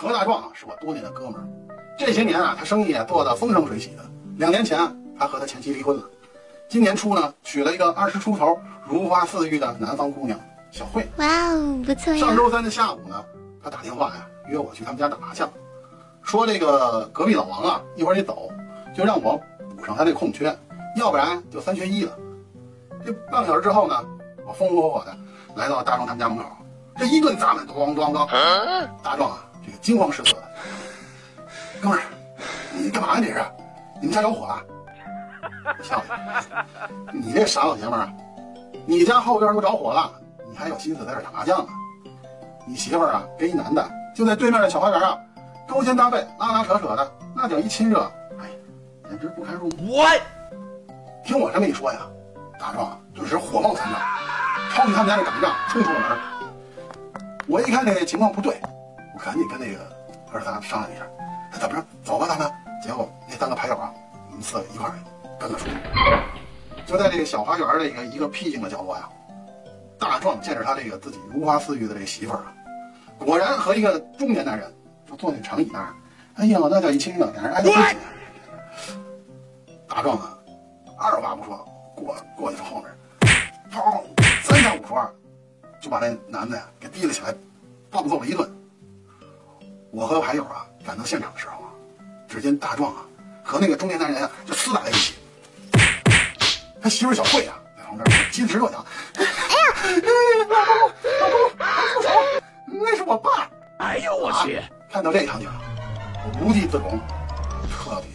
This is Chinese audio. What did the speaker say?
何大壮啊，是我多年的哥们儿。这些年啊，他生意啊做得风生水起的。两年前，他和他前妻离婚了。今年初呢，娶了一个二十出头、如花似玉的南方姑娘小慧。哇哦，不错呀！上周三的下午呢，他打电话呀约我去他们家打麻将，说这个隔壁老王啊一会儿得走，就让我补上他那空缺，要不然就三缺一了。这半个小时之后呢，我风风火火的来到大壮他们家门口，这一顿砸门，咣咣咣！大壮啊，这个惊慌失措的，哥们儿，你干嘛呀？这是？你们家着火了？笑你，你这傻老爷们儿啊！你家后院都着火了，你还有心思在这打麻将呢？你媳妇儿啊，跟一男的就在对面的小花园啊，勾肩搭背，拉拉扯扯的，那叫一亲热，哎，简直不堪入目。我听我这么一说呀，大壮顿时火冒三丈，抄起他们家的擀面杖，冲出了门。我一看这情况不对，我赶紧跟那个哥仨商量一下，那怎么着，走吧，咱们。结果那三个牌友啊，我们四个一块儿跟了出去。就在这个小花园的一个一个僻静的角落呀，大壮见着他这个自己如花似玉的这个媳妇儿啊，果然和一个中年男人就坐那长椅那儿，哎呀，那叫一亲热，两人挨得很紧。大壮啊，二话不说过过去从后面，砰，三下五除二就把那男的呀给提了起来，暴揍了一顿。我和牌友啊赶到现场的时候啊。只见大壮啊和那个中年男人啊就厮打在一起，他媳妇小慧啊在旁边金石若讲：“哎呀，老公，老公，住手！那是我爸！”哎呦我去！看到这场景，我无地自容。彻底